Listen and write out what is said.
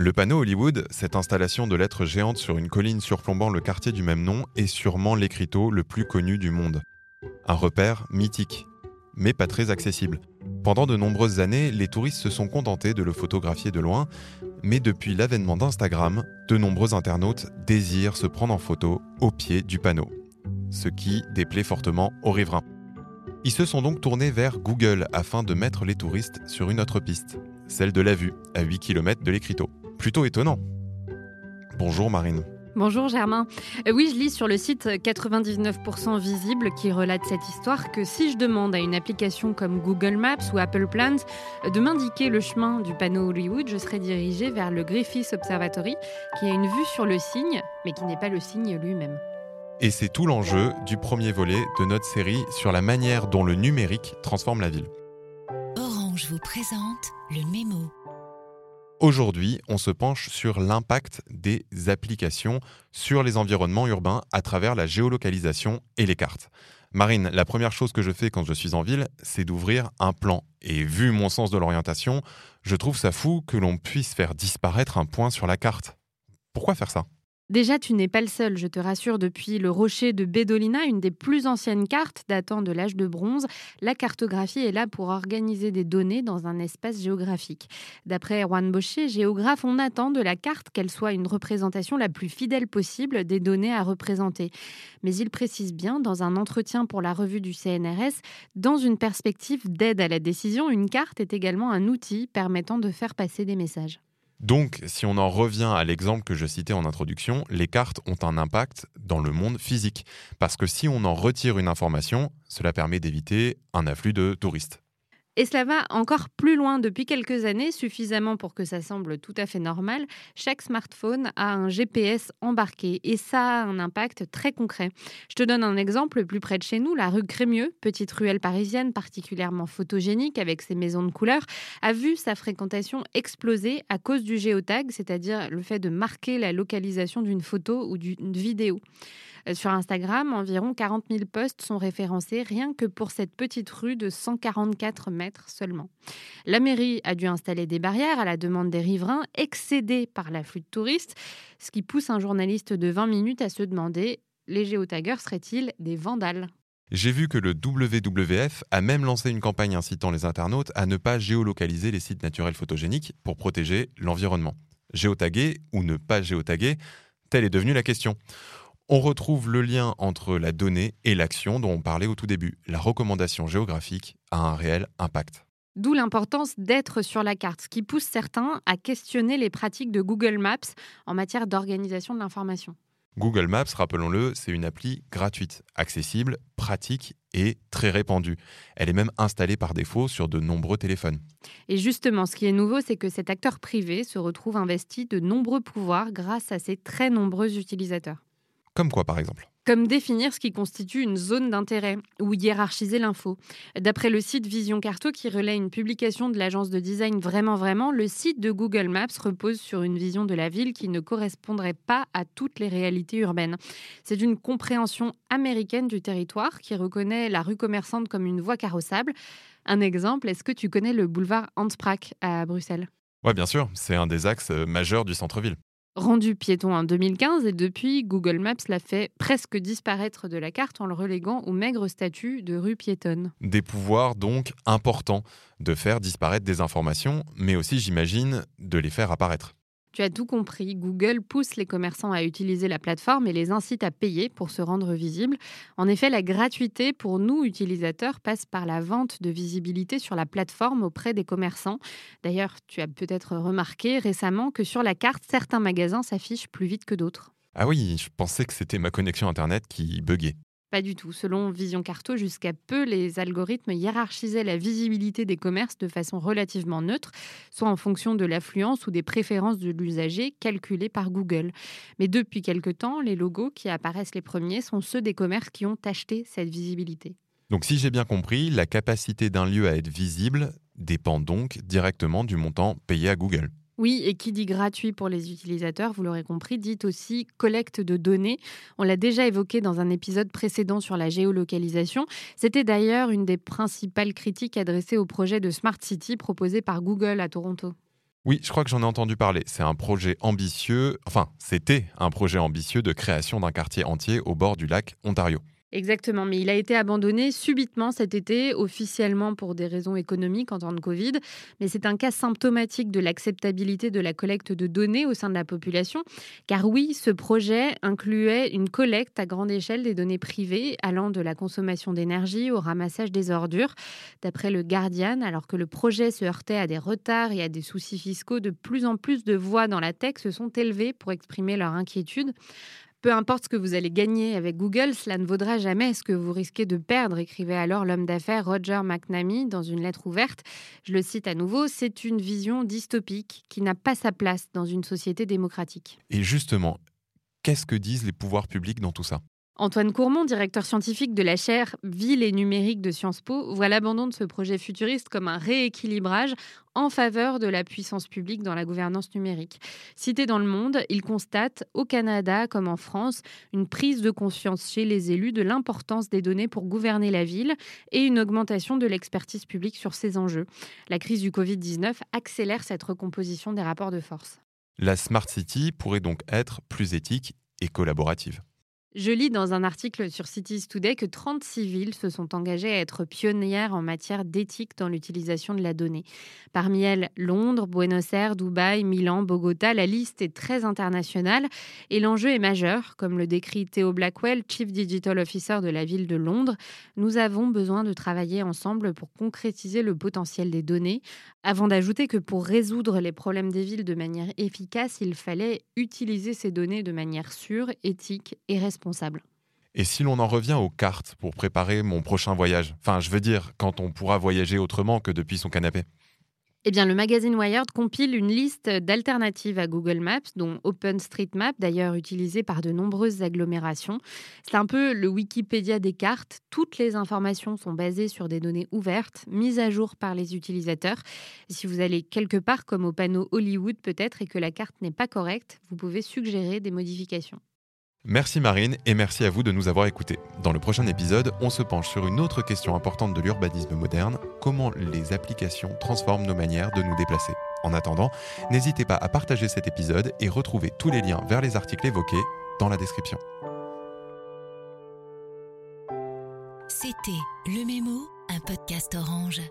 Le panneau Hollywood, cette installation de lettres géantes sur une colline surplombant le quartier du même nom, est sûrement l'écriteau le plus connu du monde. Un repère mythique, mais pas très accessible. Pendant de nombreuses années, les touristes se sont contentés de le photographier de loin, mais depuis l'avènement d'Instagram, de nombreux internautes désirent se prendre en photo au pied du panneau, ce qui déplaît fortement aux riverains. Ils se sont donc tournés vers Google afin de mettre les touristes sur une autre piste, celle de la vue, à 8 km de l'écriteau. Plutôt étonnant. Bonjour Marine. Bonjour Germain. Euh, oui, je lis sur le site 99% visible qui relate cette histoire que si je demande à une application comme Google Maps ou Apple Plans de m'indiquer le chemin du panneau Hollywood, je serai dirigé vers le Griffith Observatory qui a une vue sur le signe, mais qui n'est pas le signe lui-même. Et c'est tout l'enjeu du premier volet de notre série sur la manière dont le numérique transforme la ville. Orange vous présente le mémo. Aujourd'hui, on se penche sur l'impact des applications sur les environnements urbains à travers la géolocalisation et les cartes. Marine, la première chose que je fais quand je suis en ville, c'est d'ouvrir un plan. Et vu mon sens de l'orientation, je trouve ça fou que l'on puisse faire disparaître un point sur la carte. Pourquoi faire ça? Déjà, tu n'es pas le seul, je te rassure, depuis le rocher de Bedolina, une des plus anciennes cartes datant de l'âge de bronze, la cartographie est là pour organiser des données dans un espace géographique. D'après Juan Bosché, géographe, on attend de la carte qu'elle soit une représentation la plus fidèle possible des données à représenter. Mais il précise bien, dans un entretien pour la revue du CNRS, dans une perspective d'aide à la décision, une carte est également un outil permettant de faire passer des messages. Donc, si on en revient à l'exemple que je citais en introduction, les cartes ont un impact dans le monde physique. Parce que si on en retire une information, cela permet d'éviter un afflux de touristes. Et cela va encore plus loin depuis quelques années, suffisamment pour que ça semble tout à fait normal. Chaque smartphone a un GPS embarqué et ça a un impact très concret. Je te donne un exemple plus près de chez nous, la rue Crémieux, petite ruelle parisienne particulièrement photogénique avec ses maisons de couleur, a vu sa fréquentation exploser à cause du géotag, c'est-à-dire le fait de marquer la localisation d'une photo ou d'une vidéo. Euh, sur Instagram, environ 40 000 posts sont référencés rien que pour cette petite rue de 144 mètres seulement. La mairie a dû installer des barrières à la demande des riverains, excédés par l'afflux de touristes, ce qui pousse un journaliste de 20 minutes à se demander les géotaggers seraient-ils des vandales? J'ai vu que le WWF a même lancé une campagne incitant les internautes à ne pas géolocaliser les sites naturels photogéniques pour protéger l'environnement. Géotaguer ou ne pas géotaguer, telle est devenue la question on retrouve le lien entre la donnée et l'action dont on parlait au tout début. La recommandation géographique a un réel impact. D'où l'importance d'être sur la carte, ce qui pousse certains à questionner les pratiques de Google Maps en matière d'organisation de l'information. Google Maps, rappelons-le, c'est une appli gratuite, accessible, pratique et très répandue. Elle est même installée par défaut sur de nombreux téléphones. Et justement, ce qui est nouveau, c'est que cet acteur privé se retrouve investi de nombreux pouvoirs grâce à ses très nombreux utilisateurs. Comme quoi, par exemple comme définir ce qui constitue une zone d'intérêt ou hiérarchiser l'info. D'après le site Vision Carto qui relaie une publication de l'agence de design Vraiment Vraiment, le site de Google Maps repose sur une vision de la ville qui ne correspondrait pas à toutes les réalités urbaines. C'est une compréhension américaine du territoire qui reconnaît la rue commerçante comme une voie carrossable. Un exemple, est-ce que tu connais le boulevard Hansprak à Bruxelles? Oui, bien sûr, c'est un des axes euh, majeurs du centre-ville rendu piéton en 2015 et depuis, Google Maps l'a fait presque disparaître de la carte en le reléguant au maigre statut de rue piétonne. Des pouvoirs donc importants de faire disparaître des informations, mais aussi, j'imagine, de les faire apparaître. Tu as tout compris. Google pousse les commerçants à utiliser la plateforme et les incite à payer pour se rendre visibles. En effet, la gratuité pour nous, utilisateurs, passe par la vente de visibilité sur la plateforme auprès des commerçants. D'ailleurs, tu as peut-être remarqué récemment que sur la carte, certains magasins s'affichent plus vite que d'autres. Ah oui, je pensais que c'était ma connexion Internet qui buguait. Pas du tout. Selon Vision Carto, jusqu'à peu, les algorithmes hiérarchisaient la visibilité des commerces de façon relativement neutre, soit en fonction de l'affluence ou des préférences de l'usager calculées par Google. Mais depuis quelque temps, les logos qui apparaissent les premiers sont ceux des commerces qui ont acheté cette visibilité. Donc si j'ai bien compris, la capacité d'un lieu à être visible dépend donc directement du montant payé à Google. Oui, et qui dit gratuit pour les utilisateurs, vous l'aurez compris, dit aussi collecte de données. On l'a déjà évoqué dans un épisode précédent sur la géolocalisation. C'était d'ailleurs une des principales critiques adressées au projet de Smart City proposé par Google à Toronto. Oui, je crois que j'en ai entendu parler. C'est un projet ambitieux, enfin, c'était un projet ambitieux de création d'un quartier entier au bord du lac Ontario. Exactement, mais il a été abandonné subitement cet été, officiellement pour des raisons économiques en temps de Covid. Mais c'est un cas symptomatique de l'acceptabilité de la collecte de données au sein de la population. Car oui, ce projet incluait une collecte à grande échelle des données privées allant de la consommation d'énergie au ramassage des ordures. D'après le Guardian, alors que le projet se heurtait à des retards et à des soucis fiscaux, de plus en plus de voix dans la tech se sont élevées pour exprimer leur inquiétude. Peu importe ce que vous allez gagner avec Google, cela ne vaudra jamais ce que vous risquez de perdre, écrivait alors l'homme d'affaires Roger McNamee dans une lettre ouverte. Je le cite à nouveau, c'est une vision dystopique qui n'a pas sa place dans une société démocratique. Et justement, qu'est-ce que disent les pouvoirs publics dans tout ça? Antoine Courmont, directeur scientifique de la chaire Ville et numérique de Sciences Po, voit l'abandon de ce projet futuriste comme un rééquilibrage en faveur de la puissance publique dans la gouvernance numérique. Cité dans le monde, il constate, au Canada comme en France, une prise de conscience chez les élus de l'importance des données pour gouverner la ville et une augmentation de l'expertise publique sur ces enjeux. La crise du Covid-19 accélère cette recomposition des rapports de force. La Smart City pourrait donc être plus éthique et collaborative. Je lis dans un article sur Cities Today que 36 villes se sont engagées à être pionnières en matière d'éthique dans l'utilisation de la donnée. Parmi elles, Londres, Buenos Aires, Dubaï, Milan, Bogota, la liste est très internationale et l'enjeu est majeur, comme le décrit Theo Blackwell, Chief Digital Officer de la ville de Londres. Nous avons besoin de travailler ensemble pour concrétiser le potentiel des données, avant d'ajouter que pour résoudre les problèmes des villes de manière efficace, il fallait utiliser ces données de manière sûre, éthique et responsable. Et si l'on en revient aux cartes pour préparer mon prochain voyage? Enfin, je veux dire, quand on pourra voyager autrement que depuis son canapé eh bien, le magazine Wired compile une liste d'alternatives à Google Maps, dont OpenStreetMap, d'ailleurs utilisé par de nombreuses agglomérations. C'est un peu le Wikipédia des cartes. Toutes les informations sont basées sur des données ouvertes, mises à jour par les utilisateurs. si vous allez quelque part, comme au panneau Hollywood peut-être, et que la carte n'est pas correcte, vous pouvez suggérer des modifications. Merci Marine et merci à vous de nous avoir écoutés. Dans le prochain épisode, on se penche sur une autre question importante de l'urbanisme moderne, comment les applications transforment nos manières de nous déplacer. En attendant, n'hésitez pas à partager cet épisode et retrouver tous les liens vers les articles évoqués dans la description. C'était Le Mémo, un podcast orange.